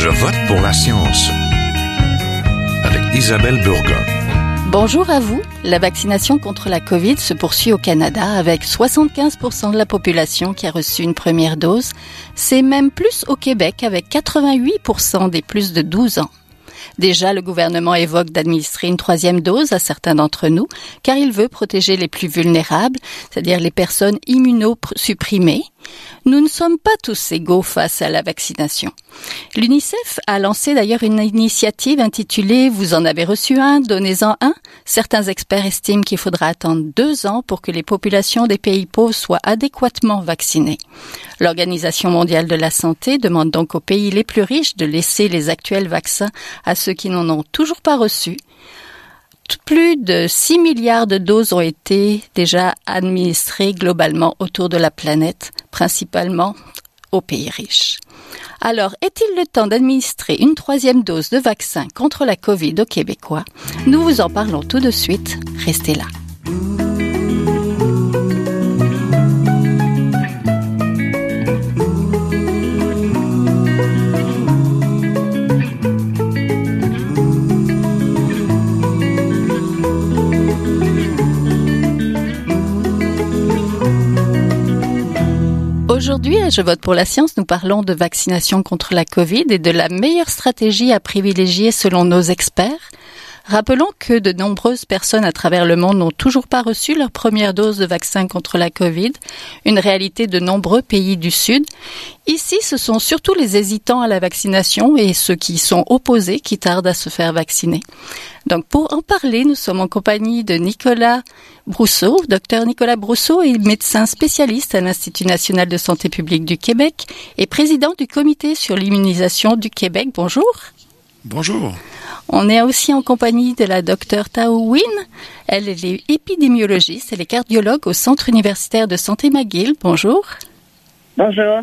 Je vote pour la science avec Isabelle Burgon. Bonjour à vous. La vaccination contre la Covid se poursuit au Canada avec 75% de la population qui a reçu une première dose. C'est même plus au Québec avec 88% des plus de 12 ans. Déjà, le gouvernement évoque d'administrer une troisième dose à certains d'entre nous, car il veut protéger les plus vulnérables, c'est-à-dire les personnes immunosupprimées. Nous ne sommes pas tous égaux face à la vaccination. L'UNICEF a lancé d'ailleurs une initiative intitulée Vous en avez reçu un, donnez-en un. Certains experts estiment qu'il faudra attendre deux ans pour que les populations des pays pauvres soient adéquatement vaccinées. L'Organisation mondiale de la santé demande donc aux pays les plus riches de laisser les actuels vaccins à ceux qui n'en ont toujours pas reçu plus de 6 milliards de doses ont été déjà administrées globalement autour de la planète, principalement aux pays riches. Alors, est-il le temps d'administrer une troisième dose de vaccin contre la Covid aux Québécois? Nous vous en parlons tout de suite. Restez là. Aujourd'hui, à Je vote pour la science, nous parlons de vaccination contre la Covid et de la meilleure stratégie à privilégier selon nos experts. Rappelons que de nombreuses personnes à travers le monde n'ont toujours pas reçu leur première dose de vaccin contre la Covid, une réalité de nombreux pays du Sud. Ici, ce sont surtout les hésitants à la vaccination et ceux qui sont opposés qui tardent à se faire vacciner. Donc pour en parler, nous sommes en compagnie de Nicolas Brousseau. Docteur Nicolas Brousseau est médecin spécialiste à l'Institut national de santé publique du Québec et président du comité sur l'immunisation du Québec. Bonjour. Bonjour. On est aussi en compagnie de la docteure Tao Win. Elle est épidémiologiste, elle est cardiologue au Centre universitaire de santé McGill. Bonjour. Bonjour.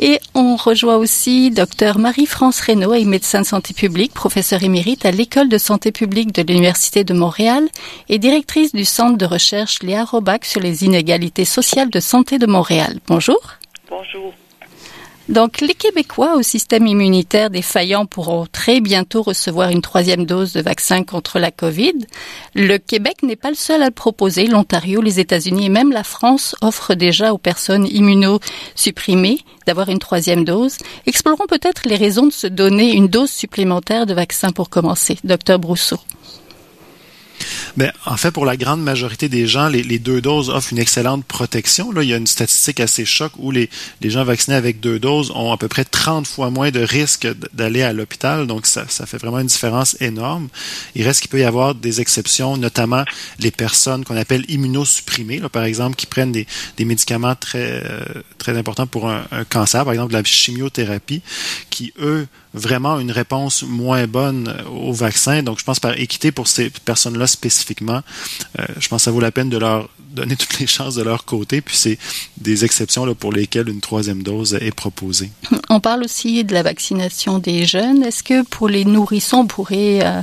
Et on rejoint aussi docteur Marie-France Reynaud, est médecin de santé publique, professeur émérite à l'École de santé publique de l'Université de Montréal et directrice du Centre de recherche Léa Robac sur les inégalités sociales de santé de Montréal. Bonjour. Bonjour. Donc, les Québécois au système immunitaire défaillant pourront très bientôt recevoir une troisième dose de vaccin contre la COVID. Le Québec n'est pas le seul à le proposer. L'Ontario, les États-Unis et même la France offrent déjà aux personnes immunosupprimées d'avoir une troisième dose. Explorons peut-être les raisons de se donner une dose supplémentaire de vaccin pour commencer. Docteur Brousseau. Ben, en fait, pour la grande majorité des gens, les, deux doses offrent une excellente protection. Là, il y a une statistique assez choc où les, gens vaccinés avec deux doses ont à peu près 30 fois moins de risques d'aller à l'hôpital. Donc, ça, fait vraiment une différence énorme. Il reste qu'il peut y avoir des exceptions, notamment les personnes qu'on appelle immunosupprimées, par exemple, qui prennent des, médicaments très, euh, très importants pour un cancer, par exemple la chimiothérapie, qui, eux, vraiment une réponse moins bonne au vaccin. Donc, je pense par équité pour ces personnes-là spécifiquement, euh, je pense que ça vaut la peine de leur donner toutes les chances de leur côté. Puis c'est des exceptions là, pour lesquelles une troisième dose est proposée. On parle aussi de la vaccination des jeunes. Est-ce que pour les nourrissons, on pourrait euh,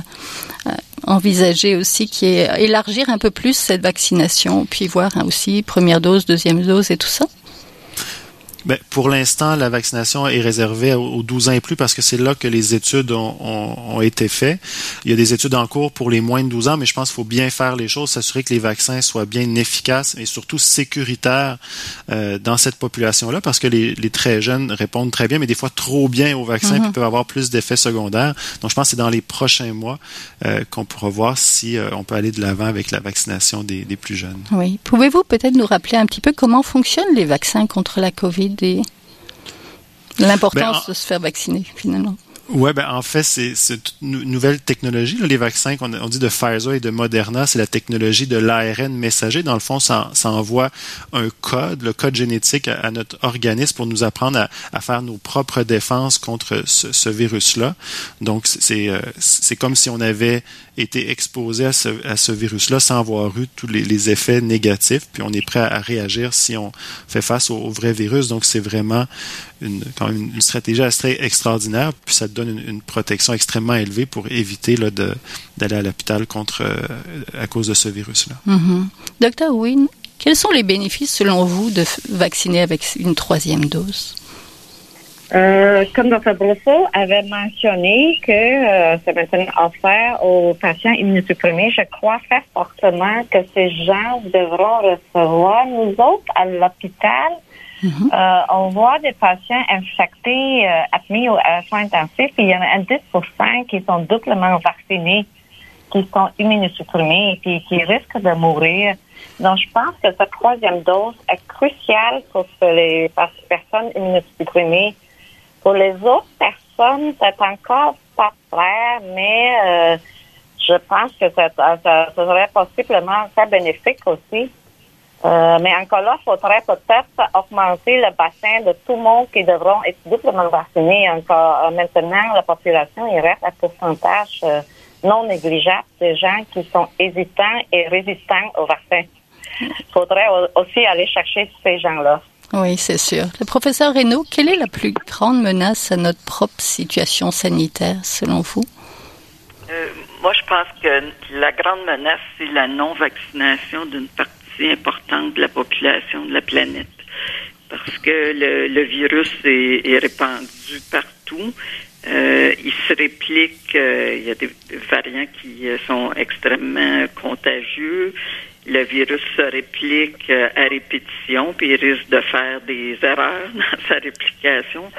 euh, envisager aussi qui est élargir un peu plus cette vaccination, puis voir hein, aussi première dose, deuxième dose et tout ça? Ben, pour l'instant, la vaccination est réservée aux 12 ans et plus parce que c'est là que les études ont, ont, ont, été faites. Il y a des études en cours pour les moins de 12 ans, mais je pense qu'il faut bien faire les choses, s'assurer que les vaccins soient bien efficaces et surtout sécuritaires euh, dans cette population-là parce que les, les, très jeunes répondent très bien, mais des fois trop bien aux vaccins mm -hmm. peuvent avoir plus d'effets secondaires. Donc, je pense que c'est dans les prochains mois euh, qu'on pourra voir si euh, on peut aller de l'avant avec la vaccination des, des plus jeunes. Oui. Pouvez-vous peut-être nous rappeler un petit peu comment fonctionnent les vaccins contre la COVID? L'importance ben, en... de se faire vacciner finalement. Ouais, ben en fait, c'est une nouvelle technologie. Là, les vaccins qu'on on dit de Pfizer et de Moderna, c'est la technologie de l'ARN messager. Dans le fond, ça, ça, envoie un code, le code génétique à, notre organisme pour nous apprendre à, à, faire nos propres défenses contre ce, ce virus-là. Donc, c'est euh, c'est comme si on avait été exposé à ce, à ce virus-là sans avoir eu tous les, les, effets négatifs, puis on est prêt à, réagir si on fait face au, au vrai virus. Donc, c'est vraiment une, quand même une stratégie assez extraordinaire, puis ça donne une, une protection extrêmement élevée pour éviter là, d'aller à l'hôpital contre euh, à cause de ce virus-là. Mm -hmm. Docteur Wynne, quels sont les bénéfices selon vous de vacciner avec une troisième dose? Euh, comme Dr. Brousseau avait mentionné que euh, c'est maintenant offert aux patients immunosupprimés, je crois très fortement que ces gens devront recevoir. Nous autres, à l'hôpital, Mhm. euh, on voit des patients infectés, euh, admis aux soins intensifs, et il y en a un 10 qui sont doublement vaccinés, qui sont immunosupprimés et qui risquent de mourir. Donc, je pense que cette troisième dose est cruciale pour les personnes immunosupprimées. Pour les autres personnes, c'est encore pas clair, mais euh, je pense que ça serait possiblement très bénéfique aussi. Euh, mais encore là, il faudrait peut-être augmenter le bassin de tout le monde qui devront être doublement vaccinés. Encore euh, maintenant, la population, il reste un pourcentage euh, non négligeable de gens qui sont hésitants et résistants au vaccin. Il faudrait au- aussi aller chercher ces gens-là. Oui, c'est sûr. Le professeur Reynaud, quelle est la plus grande menace à notre propre situation sanitaire, selon vous? Euh, moi, je pense que la grande menace, c'est la non-vaccination d'une partie importante de la population de la planète. Parce que le, le virus est, est répandu partout. Euh, il se réplique, euh, il y a des variants qui euh, sont extrêmement contagieux. Le virus se réplique à répétition, puis il risque de faire des erreurs dans sa réplication.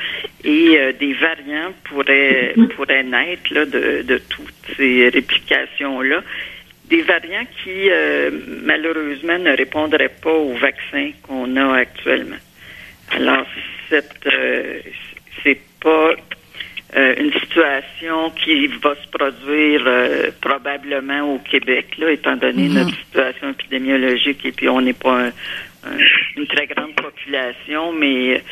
Et euh, des variants pourraient, pourraient naître là, de, de toutes ces réplications-là. Des variants qui, euh, malheureusement, ne répondraient pas aux vaccins qu'on a actuellement. Alors, cette, euh, c'est pas euh, une situation qui va se produire euh, probablement au Québec, là, étant donné Mhm. notre situation épidémiologique et puis on n'est pas un- un- une très grande population, mais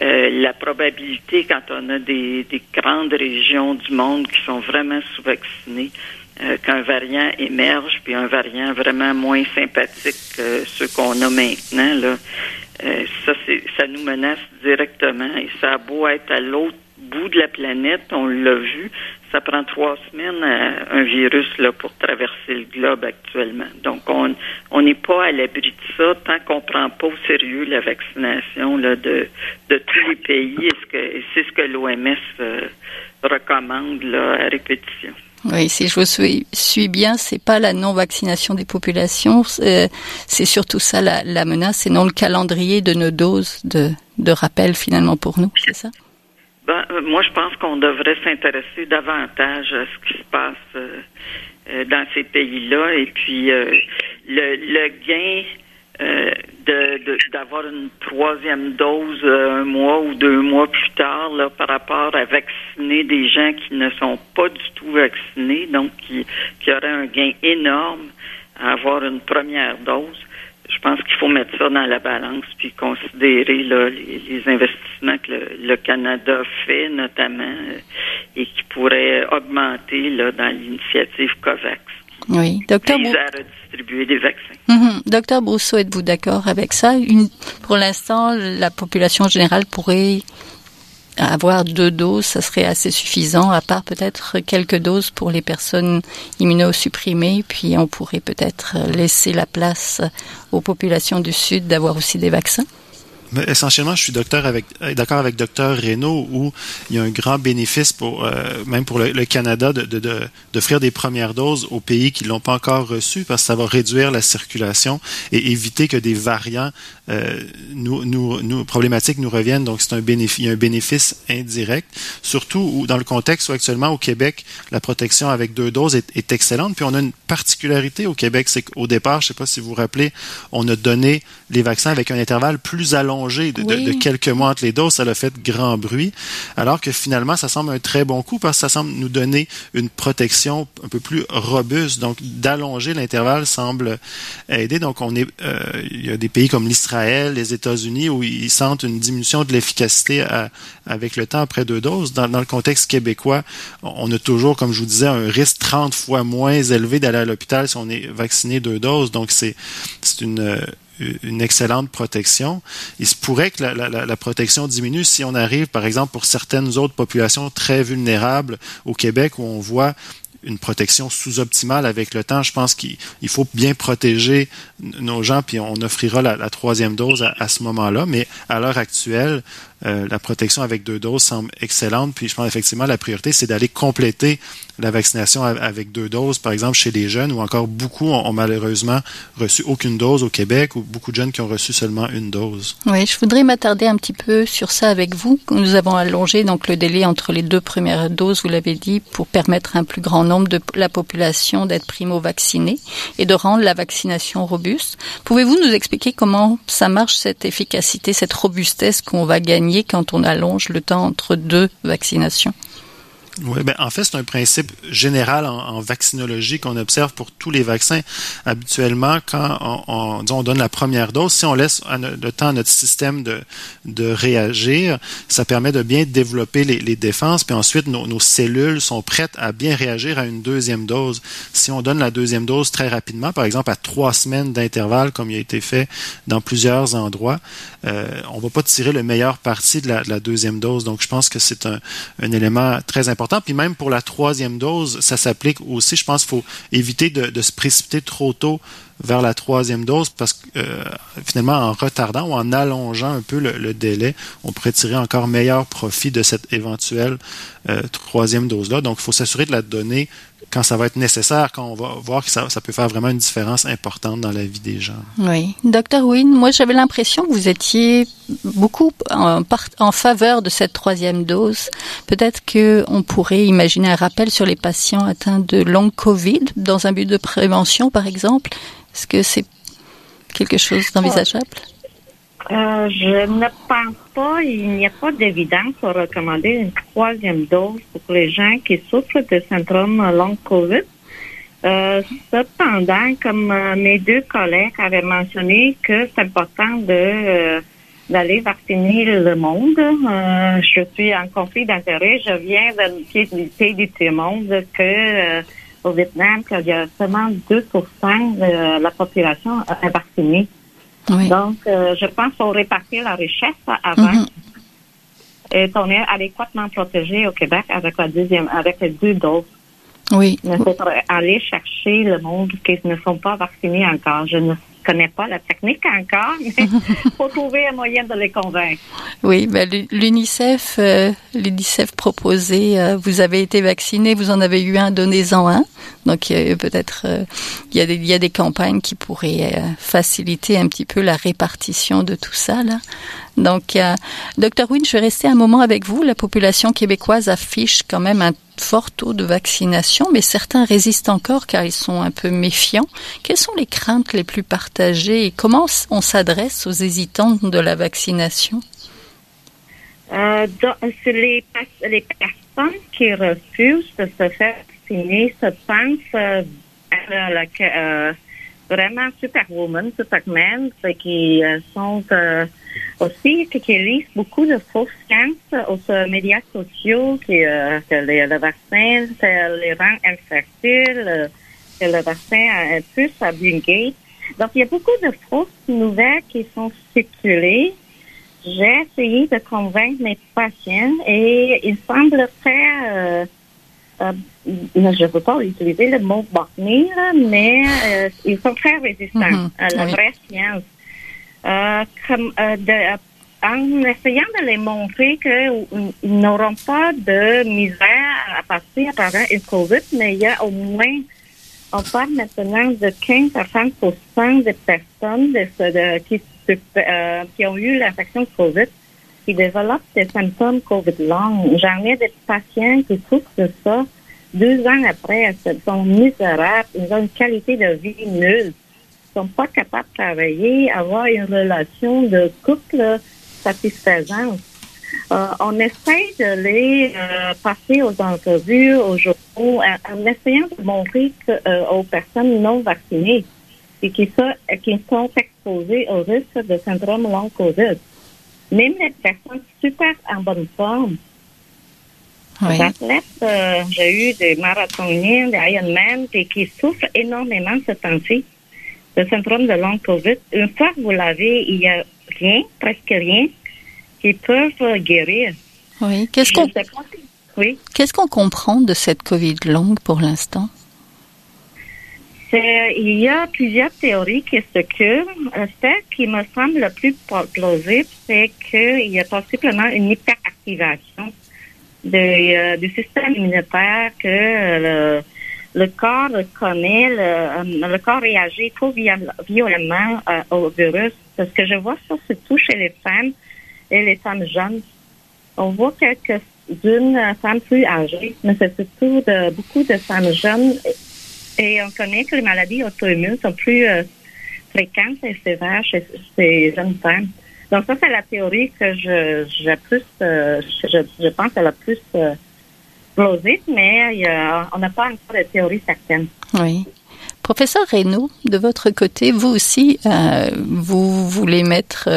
euh, la probabilité quand on a des, des grandes régions du monde qui sont vraiment sous-vaccinées, euh, qu'un variant émerge, puis un variant vraiment moins sympathique que ceux qu'on a maintenant, là, euh, ça, c'est, ça nous menace directement. Et ça a beau être à l'autre bout de la planète, on l'a vu, ça prend trois semaines à un virus là, pour traverser le globe actuellement. Donc, on on n'est pas à l'abri de ça tant qu'on prend pas au sérieux la vaccination là, de, de tous les pays. Et c'est ce que l'OMS euh, recommande là, à répétition. Oui, si je vous suis, bien, c'est pas la non-vaccination des populations, c'est c'est surtout ça la, la menace, et non le calendrier de nos doses de, de rappel finalement pour nous, c'est ça? Ben, euh, moi, je pense qu'on devrait s'intéresser davantage à ce qui se passe euh, euh, dans ces pays-là. Et puis, euh, le, le gain euh, de de- d'avoir une troisième dose euh, un mois ou deux mois plus tard là, par rapport à vacciner des gens qui ne sont pas du tout vaccinés, donc qui, qui auraient un gain énorme à avoir une première dose. Je pense qu'il faut mettre ça dans la balance puis considérer là, les, les investissements que le, le Canada fait notamment euh, et qui pourraient augmenter là, dans l'initiative COVAX. Oui. Docteur Vise Brou- à redistribuer des vaccins. Mhm. Docteur Brousseau, êtes-vous d'accord avec ça? Une, pour l'instant, la population générale pourrait avoir deux doses, ça serait assez suffisant, à part peut-être quelques doses pour les personnes immunosupprimées, puis on pourrait peut-être laisser la place aux populations du Sud d'avoir aussi des vaccins. Essentiellement, je suis docteur avec, euh, d'accord avec docteur Reynaud où il y a un grand bénéfice pour euh, même pour le, Canada de, de, de- d'offrir des premières doses aux pays qui l'ont pas encore reçu parce que ça va réduire la circulation et éviter que des variants euh, nous, nous, problématiques nous reviennent. Donc c'est un bénéfice, il y a un bénéfice indirect. Surtout où, dans le contexte où actuellement au Québec la protection avec deux doses est, est excellente. Puis on a une particularité au Québec, c'est qu'au départ, je sais pas si vous vous rappelez, on a donné les vaccins avec un intervalle plus allongé de, de- Oui. de quelques mois entre les doses. Ça a fait grand bruit. Alors que finalement, ça semble un très bon coup parce que ça semble nous donner une protection un peu plus robuste. Donc, d'allonger l'intervalle semble aider. Donc, on est, euh, il y a des pays comme l'Israël, les États-Unis où ils sentent une diminution de l'efficacité à- avec le temps après deux doses. Dans, dans le contexte québécois, on a toujours, comme je vous disais, un risque 30 fois moins élevé d'aller à l'hôpital si on est vacciné deux doses. Donc, c'est, c'est une, euh, une excellente protection. Il se pourrait que la, protection diminue si on arrive, par exemple, pour certaines autres populations très vulnérables au Québec où on voit une protection sous-optimale avec le temps. Je pense qu'il il faut bien protéger nos gens, puis on offrira la, troisième dose à ce moment-là. Mais à l'heure actuelle, euh, la protection avec deux doses semble excellente. Puis je pense effectivement la priorité, c'est d'aller compléter la vaccination avec deux doses, par exemple chez les jeunes, ou encore beaucoup ont, malheureusement reçu aucune dose au Québec, ou beaucoup de jeunes qui ont reçu seulement une dose. Oui, je voudrais m'attarder un petit peu sur ça avec vous. Nous avons allongé donc le délai entre les deux premières doses, vous l'avez dit, pour permettre à un plus grand nombre de la population d'être primo-vaccinée et de rendre la vaccination robuste. Pouvez-vous nous expliquer comment ça marche cette efficacité, cette robustesse qu'on va gagner quand on allonge le temps entre deux vaccinations? Oui, ben, en fait, c'est un principe général en, vaccinologie qu'on observe pour tous les vaccins. Habituellement, quand on, on, donne la première dose, si on laisse le temps à notre système de, de réagir, ça permet de bien développer les, les défenses, puis ensuite nos, nos, cellules sont prêtes à bien réagir à une deuxième dose. Si on donne la deuxième dose très rapidement, par exemple à trois semaines d'intervalle, comme il a été fait dans plusieurs endroits, euh, on va pas tirer le meilleur parti de la, de la deuxième dose. Donc, je pense que c'est un, un élément très important puis même pour la troisième dose, ça s'applique aussi. Je pense qu'il faut éviter de, se précipiter trop tôt vers la troisième dose parce que euh, finalement, en retardant ou en allongeant un peu le, délai, on pourrait tirer encore meilleur profit de cette éventuelle euh, troisième dose-là. Donc, il faut s'assurer de la donner quand ça va être nécessaire, quand on va voir que ça, peut faire vraiment une différence importante dans la vie des gens. Oui. Docteur Wynne, moi j'avais l'impression que vous étiez beaucoup en, en, faveur de cette troisième dose. Peut-être qu'on pourrait imaginer un rappel sur les patients atteints de long Covid dans un but de prévention, par exemple. Est-ce que c'est quelque chose d'envisageable? Euh, je ne pense pas, il n'y a pas d'évidence pour recommander une troisième dose pour les gens qui souffrent de syndrome long COVID. Euh, cependant, comme euh, mes deux collègues avaient mentionné que c'est important de d'aller vacciner le monde, je suis en conflit d'intérêt. Je viens de du du monde que au Vietnam, qu'il y a seulement 2% de la population vaccinée. Donc, euh, je pense qu'il faut répartir la richesse avant. Mhm. Et on est adéquatement protégé au Québec avec la deuxième, avec les deux doses. Oui. Il faut aller chercher le monde qui ne sont pas vaccinés encore. Je ne connais pas la technique encore, mais il faut trouver un moyen de les convaincre. Oui, ben, l'UNICEF, euh, l'UNICEF proposait, euh, vous avez été vacciné, vous en avez eu un, donnez-en un. Donc peut-être euh, il y a des il y a des campagnes qui pourraient faciliter un petit peu la répartition de tout ça là. Donc docteur Wynne, je vais rester un moment avec vous. La population québécoise affiche quand même un fort taux de vaccination, mais certains résistent encore car ils sont un peu méfiants. Quelles sont les craintes les plus partagées et comment on s'adresse aux hésitants de la vaccination? Euh, les, les personnes qui refusent de se faire vacciner se pensent euh, euh, vraiment superwoman, superman, qui euh, sont euh, aussi qui lisent beaucoup de fausses sciences aux médias sociaux, qui, que le vaccin les rend infertiles, que le vaccin a plus à Bill Gates. Donc, il y a beaucoup de fausses nouvelles qui sont circulées. J'ai essayé de convaincre mes patients et il semble très euh, je ne veux pas utiliser le mot borné, mais euh, ils sont très résistants mm-hmm. à la vraie science. Euh, comme, de, en essayant de les montrer qu'ils n'auront pas de misère à passer à travers une COVID, mais il y a au moins, on parle maintenant de 15 à 30 des personnes de, qui, qui ont eu l'infection de COVID qui développent des symptômes COVID long. J'en ai des patients qui souffrent de ça deux ans après, ils sont misérables, ils ont une qualité de vie nulle, ils sont pas capables de travailler, avoir une relation de couple satisfaisante. Euh, on essaie de les euh, passer aux entrevues, aux journaux, en, essayant de montrer euh, aux personnes non vaccinées et qui sont exposées au risque de syndrome long COVID. Même les personnes super en bonne forme, oui. athlètes, euh, j'ai eu des marathoniens, des Ironman, et qui souffrent énormément ce temps-ci. Le syndrome de long COVID. Une fois que vous l'avez, il n'y a rien, presque rien, qui peuvent guérir. Oui. Qu'est-ce qu'on oui. Qu'est-ce qu'on comprend de cette COVID longue pour l'instant? Il y a plusieurs théories qui circulent. Celle qui me semble la plus plausible, c'est qu'il y a possiblement une hyperactivation de, du système immunitaire que le, corps connaît, le, le, corps réagit trop violemment au virus. Ce que je vois ça, surtout chez les femmes et les femmes jeunes. On voit quelques-unes femmes plus âgées, mais c'est surtout de, beaucoup de femmes jeunes et on connaît que les maladies auto-immunes sont plus euh, fréquentes et sévères chez ces jeunes femmes. Donc ça, c'est la théorie que je, plus, euh, je, je, pense qu'elle a plus euh, plausible, mais on n'a pas encore de théorie certaine. Oui. Professeur Reynaud, de votre côté, vous aussi, vous voulez mettre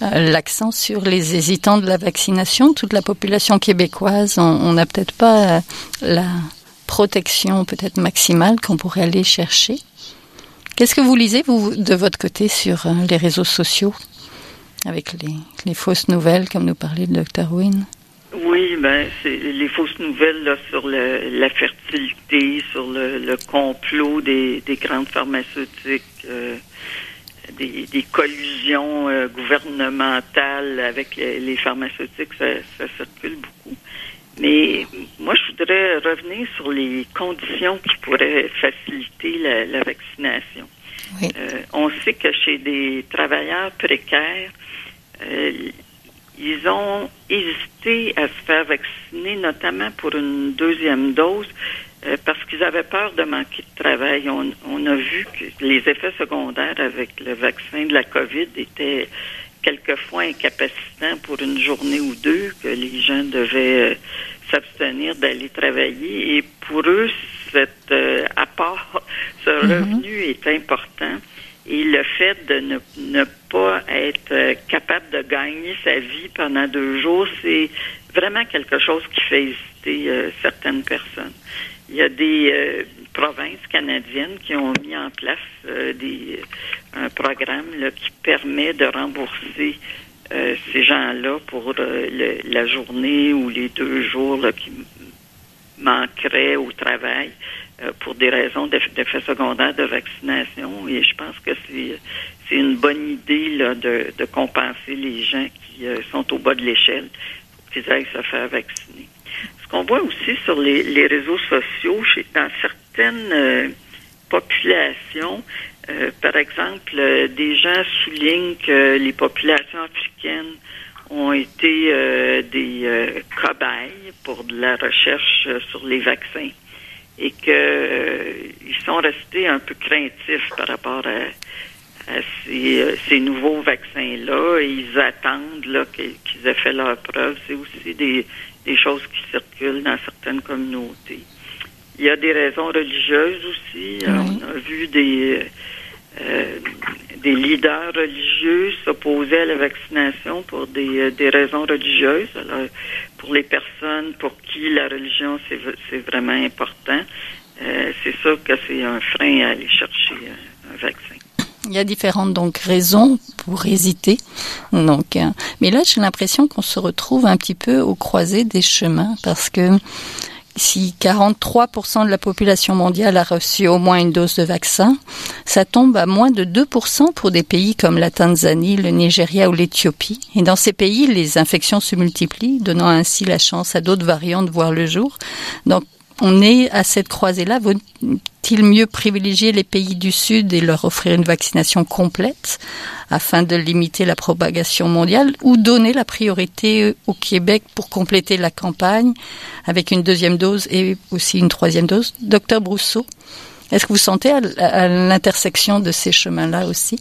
l'accent sur les hésitants de la vaccination? Toute la population québécoise, on n'a peut-être pas la protection peut-être maximale qu'on pourrait aller chercher. Qu'est-ce que vous lisez, vous, de votre côté, sur euh, les réseaux sociaux, avec les, fausses nouvelles, comme nous parlait le docteur Wynne? Oui, ben c'est les fausses nouvelles là, sur le, la fertilité, sur le, complot des, des, grandes pharmaceutiques, euh, des, des, collusions euh, gouvernementales avec les, pharmaceutiques, ça, circule beaucoup. Mais moi, je voudrais revenir sur les conditions qui pourraient faciliter la, la vaccination. Oui. Euh, on sait que chez des travailleurs précaires, euh, ils ont hésité à se faire vacciner, notamment pour une deuxième dose, euh, parce qu'ils avaient peur de manquer de travail. On, on, a vu que les effets secondaires avec le vaccin de la COVID étaient quelquefois incapacitants pour une journée ou deux, que les gens devaient euh, s'abstenir d'aller travailler. Et pour eux, cet euh, apport, ce mm-hmm. revenu est important. Et le fait de ne, ne pas être euh, capable de gagner sa vie pendant deux jours, c'est vraiment quelque chose qui fait hésiter euh, certaines personnes. Il y a des euh, provinces canadiennes qui ont mis en place euh, des, un programme qui permet de rembourser euh, ces gens-là pour la journée ou les deux jours qui manqueraient au travail pour des raisons d'effets secondaires de vaccination. Et je pense que c'est une bonne idée là, de, de compenser les gens qui sont au bas de l'échelle pour qu'ils aillent se faire vacciner. Ce qu'on voit aussi sur les, les réseaux sociaux, chez, dans certaines euh, populations, euh, par exemple, euh, des gens soulignent que les populations africaines ont été des cobayes pour de la recherche sur les vaccins et que ils sont restés un peu craintifs par rapport à, ces, nouveaux vaccins-là. Ils attendent là, qu'ils aient fait leur preuve. C'est aussi des choses qui circulent dans certaines communautés. Il y a des raisons religieuses aussi. Oui. On a vu des, euh, des leaders religieux s'opposer à la vaccination pour des, euh, des raisons religieuses. Alors, pour les personnes pour qui la religion c'est vraiment important, euh, c'est sûr que c'est un frein à aller chercher un, un vaccin. Il y a différentes donc raisons pour hésiter. Donc, euh, mais là, j'ai l'impression qu'on se retrouve un petit peu au croisé des chemins parce que si 43% de la population mondiale a reçu au moins une dose de vaccin, ça tombe à moins de 2% pour des pays comme la Tanzanie, le Nigeria ou l'Éthiopie. Et dans ces pays, les infections se multiplient, donnant ainsi la chance à d'autres variants de voir le jour. On est à cette croisée-là. Vaut-il mieux privilégier les pays du Sud et leur offrir une vaccination complète afin de limiter la propagation mondiale ou donner la priorité au Québec pour compléter la campagne avec une deuxième dose et aussi une troisième dose? Docteur Brousseau, est-ce que vous sentez à l'intersection de ces chemins-là aussi?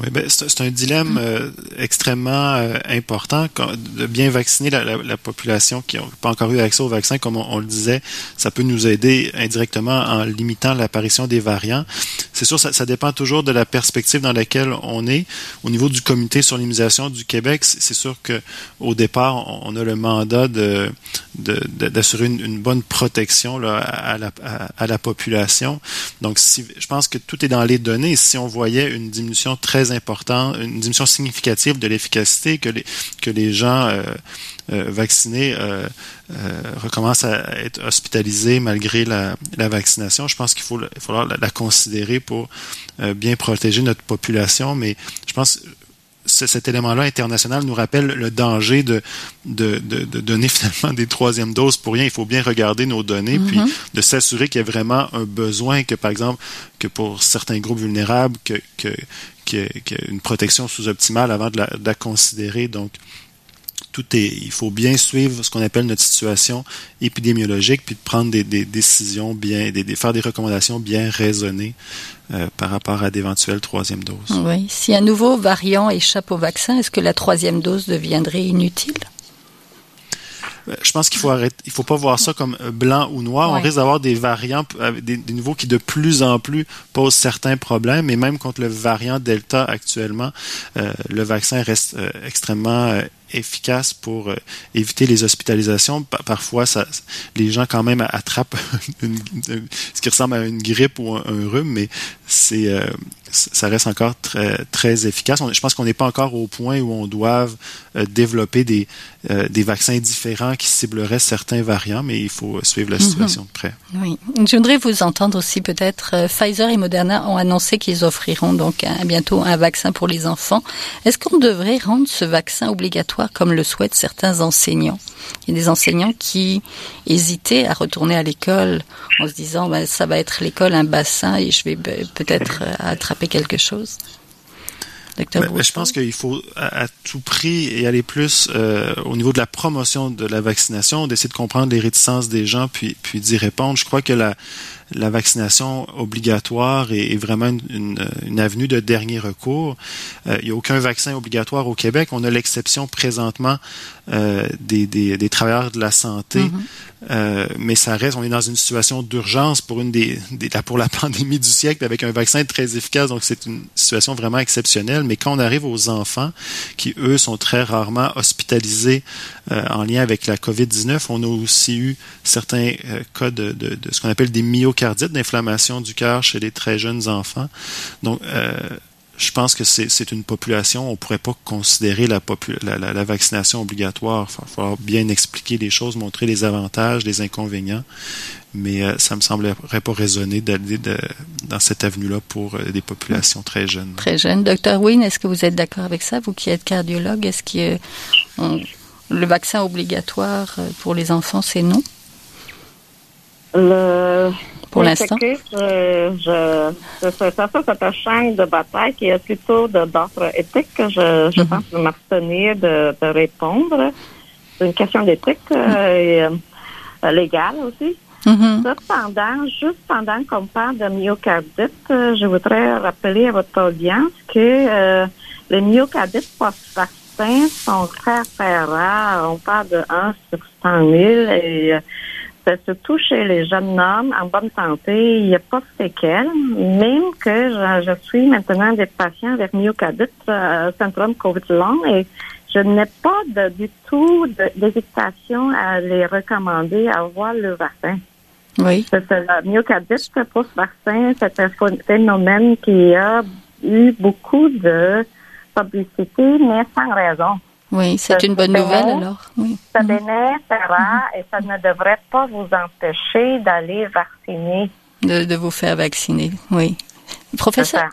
Oui, ben, c'est un dilemme euh, extrêmement euh, important de bien vacciner la, la, la population qui n'a pas encore eu accès au vaccin, comme on, on, le disait, ça peut nous aider indirectement en limitant l'apparition des variants. C'est sûr, ça, ça, dépend toujours de la perspective dans laquelle on est. Au niveau du comité sur l'immunisation du Québec, c'est sûr que au départ, on a le mandat de d'assurer une, une, bonne protection là, à, la, à, à la population. Donc, si, je pense que tout est dans les données. Si on voyait une diminution très très important, une diminution significative de l'efficacité, que les, que les gens euh, euh, vaccinés euh, recommencent à être hospitalisés malgré la, la vaccination. Je pense qu'il faut, il la, la, considérer pour bien protéger notre population, mais je pense cet élément-là international nous rappelle le danger de, de, de, de, donner finalement des troisièmes doses pour rien. Il faut bien regarder nos données, puis mm-hmm. de s'assurer qu'il y a vraiment un besoin que, par exemple, que pour certains groupes vulnérables, que, que, une protection sous-optimale avant de la, considérer. Donc, tout est, il faut bien suivre ce qu'on appelle notre situation épidémiologique, puis de prendre des, des décisions bien, des, faire des recommandations bien raisonnées euh, par rapport à d'éventuelles troisième doses. Oui. Si un nouveau variant échappe au vaccin, est-ce que la troisième dose deviendrait inutile? Euh, je pense qu'il faut arrêter, il faut pas voir ça comme euh, blanc ou noir. On risque d'avoir des variants, des, des, nouveaux qui de plus en plus posent certains problèmes. Et même contre le variant Delta actuellement, euh, le vaccin reste euh, extrêmement efficace pour euh, éviter les hospitalisations. parfois, ça, les gens quand même attrapent une, ce qui ressemble à une grippe ou un, rhume, mais c'est euh, ça reste encore très, très efficace. je pense qu'on n'est pas encore au point où on doit euh, développer des, des vaccins différents qui cibleraient certains variants, mais il faut suivre la mhm. situation de près. Oui. Je voudrais vous entendre aussi peut-être. Pfizer et Moderna ont annoncé qu'ils offriront donc un, bientôt un vaccin pour les enfants. Est-ce qu'on devrait rendre ce vaccin obligatoire? Comme le souhaitent certains enseignants. Il y a des enseignants qui hésitaient à retourner à l'école en se disant ben, ça va être l'école un bassin et je vais peut-être euh, attraper quelque chose. Ben, ben, je pense qu'il faut à, tout prix et aller plus euh, au niveau de la promotion de la vaccination, d'essayer de comprendre les réticences des gens, puis puis d'y répondre. Je crois que la la vaccination obligatoire est, vraiment une, une, avenue de dernier recours. Euh, il n'y a aucun vaccin obligatoire au Québec. On a l'exception présentement euh, des, des, des, travailleurs de la santé, mm-hmm. euh, mais ça reste, on est dans une situation d'urgence pour une des, des, pour la pandémie du siècle avec un vaccin très efficace. Donc c'est une situation vraiment exceptionnelle. Mais quand on arrive aux enfants, qui eux sont très rarement hospitalisés euh, en lien avec la COVID-19, on a aussi eu certains cas de, de, de ce qu'on appelle des myocardites, d'inflammation du cœur chez les très jeunes enfants. Donc euh, je pense que c'est une population, on ne pourrait pas considérer la, la, vaccination obligatoire. Il va falloir bien expliquer les choses, montrer les avantages, les inconvénients, mais euh, ça me semblerait pas raisonner d'aller dans cette avenue-là pour euh, des populations très jeunes. Très jeunes. Docteur Wynne, est-ce que vous êtes d'accord avec ça, vous qui êtes cardiologue? Est-ce que le vaccin obligatoire pour les enfants, c'est non? Le pour l'instant? Je, je, c'est ça, c'est un champ de bataille qui est plutôt d'ordre éthique que je, je mm -hmm. pense m'abstenir de, de, répondre. C'est une question d'éthique euh, et euh, légale aussi. Mm -hmm. Cependant, juste pendant qu'on parle de myocardite, euh, je voudrais rappeler à votre audience que euh, les myocardites post-vaccin sont très, très rares. On parle de 1 sur 100 000 et surtout chez les jeunes hommes en bonne santé, il n'y a pas de séquelles, même que je, suis maintenant des patients avec myocardite, euh, syndrome COVID long, et je n'ai pas de, du tout d'hésitation à les recommander à avoir le vaccin. Oui. C'est la myocardite post-vaccin, c'est un phénomène qui a eu beaucoup de publicité, mais sans raison. Oui, c'est une bonne nouvelle alors. Oui. Ça mhm. bénéficiera et ça ne devrait pas vous empêcher d'aller vacciner. De, de, vous faire vacciner, oui. Professeur,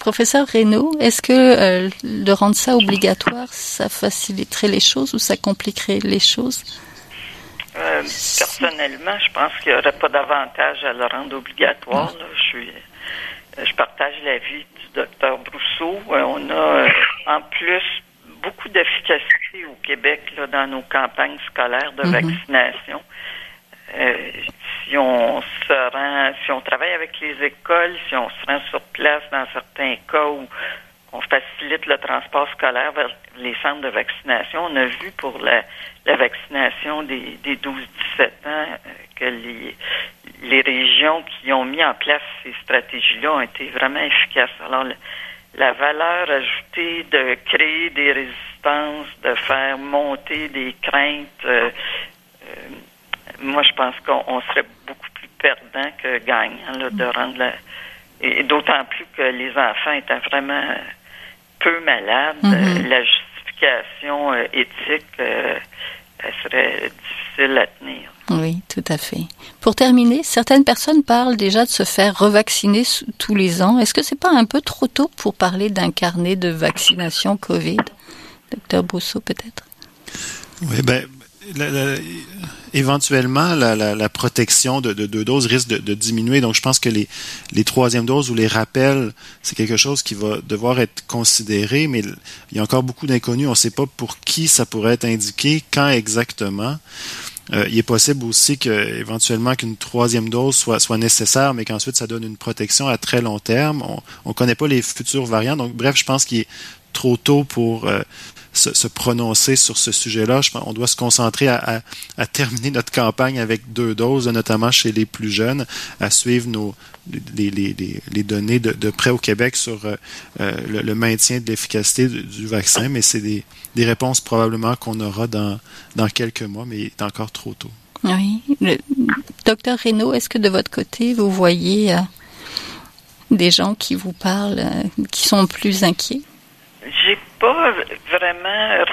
professeur Reynaud, est-ce que euh, de rendre ça obligatoire, ça faciliterait les choses ou ça compliquerait les choses? Euh, personnellement, je pense qu'il n'y aurait pas d'avantage à le rendre obligatoire. Là. Je, suis, euh, je partage l'avis du docteur Brousseau. Euh, on a en plus beaucoup d'efficacité au Québec là, dans nos campagnes scolaires de mhm. vaccination. Euh, si on se rend, si on travaille avec les écoles, si on se rend sur place dans certains cas où on facilite le transport scolaire vers les centres de vaccination, on a vu pour la, la vaccination des, des 12-17 ans euh, que les, les régions qui ont mis en place ces stratégies-là ont été vraiment efficaces. Alors, la valeur ajoutée de créer des résistances, de faire monter des craintes, euh, euh, moi je pense qu'on serait beaucoup plus perdant que gagnant là, de rendre la et d'autant plus que les enfants étaient vraiment peu malades, mm-hmm. la justification éthique serait difficile à tenir. Oui, tout à fait. Pour terminer, certaines personnes parlent déjà de se faire revacciner tous les ans. Est-ce que c'est pas un peu trop tôt pour parler d'un carnet de vaccination Covid Docteur Brousseau, peut-être? Oui, ben, éventuellement, la, protection de, deux doses risque de, diminuer. Donc, je pense que les, les troisièmes doses ou les rappels, c'est quelque chose qui va devoir être considéré, mais il y a encore beaucoup d'inconnus. On ne sait pas pour qui ça pourrait être indiqué, quand exactement. Euh, il est possible aussi que éventuellement qu'une troisième dose soit, nécessaire, mais qu'ensuite ça donne une protection à très long terme. On ne connaît pas les futurs variants. Donc, bref, je pense qu'il est trop tôt pour euh, se, prononcer sur ce sujet-là. On doit se concentrer à, terminer notre campagne avec deux doses, notamment chez les plus jeunes, à suivre nos, les, données de, près au Québec sur euh, euh, le, maintien de l'efficacité du, vaccin, mais c'est des, réponses probablement qu'on aura dans, dans quelques mois, mais il est encore trop tôt. Oui. docteur Reynaud, est-ce que de votre côté, vous voyez euh, des gens qui vous parlent, qui sont plus inquiets? J'ai pas vraiment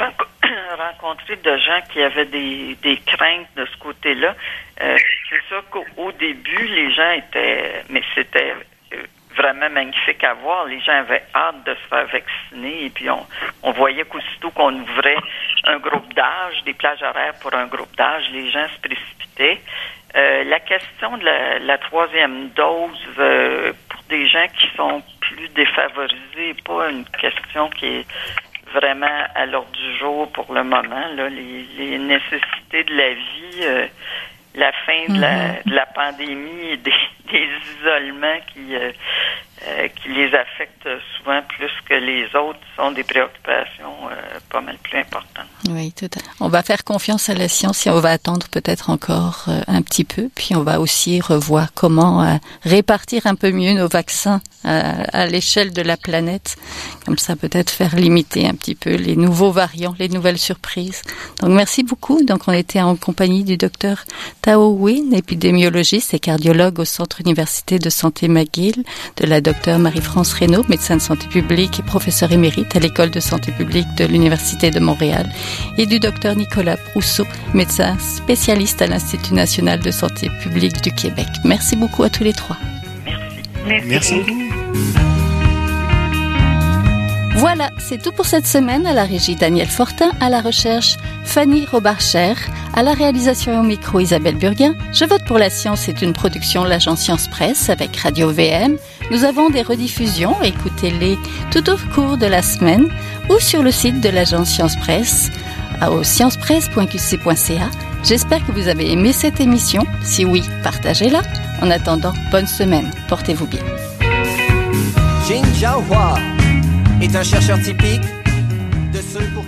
rencontré de gens qui avaient des, des craintes de ce côté-là. Euh, c'est sûr qu'au début, les gens étaient, mais c'était euh, vraiment magnifique à voir. Les gens avaient hâte de se faire vacciner et puis on, on voyait qu'aussitôt qu'on ouvrait un groupe d'âge, des plages horaires pour un groupe d'âge, les gens se précipitaient. Euh, la question de la, troisième dose pour des gens qui sont plus défavorisés, pas une question qui est vraiment à l'ordre du jour pour le moment. Là, les, les nécessités de la vie, euh, la fin de, la, mm-hmm. de la pandémie et des, des isolements qui, euh, euh, qui les affectent souvent plus que les autres sont des préoccupations pas mal plus importantes. Oui, tout à fait. On va faire confiance à la science et on va attendre peut-être encore un petit peu. Puis on va aussi revoir comment répartir un peu mieux nos vaccins à, l'échelle de la planète. Comme ça, peut-être faire limiter un petit peu les nouveaux variants, les nouvelles surprises. Donc, merci beaucoup. Donc, on était en compagnie du docteur Tao Win, épidémiologiste et cardiologue au Centre université de santé McGill, de la docteure Marie-France Reynaud, médecin de santé publique et professeur émérite à l'école de santé publique de l'Université de Montréal, et du docteur Nicolas Rousseau, médecin spécialiste à l'Institut national de santé publique du Québec. Merci beaucoup à tous les trois. Merci. Merci. Voilà, c'est tout pour cette semaine. À la régie Daniel Fortin, à la recherche Fanny Robarcher, à la réalisation et au micro Isabelle Burguin. Je vote pour la science c'est une production de l'agence Science Presse avec Radio VM. Nous avons des rediffusions, écoutez-les tout au cours de la semaine ou sur le site de l'agence Science Presse au sciencepresse.qc.ca. J'espère que vous avez aimé cette émission. Si oui, partagez-la. En attendant, bonne semaine. Portez-vous bien. Est un chercheur typique de ceux pour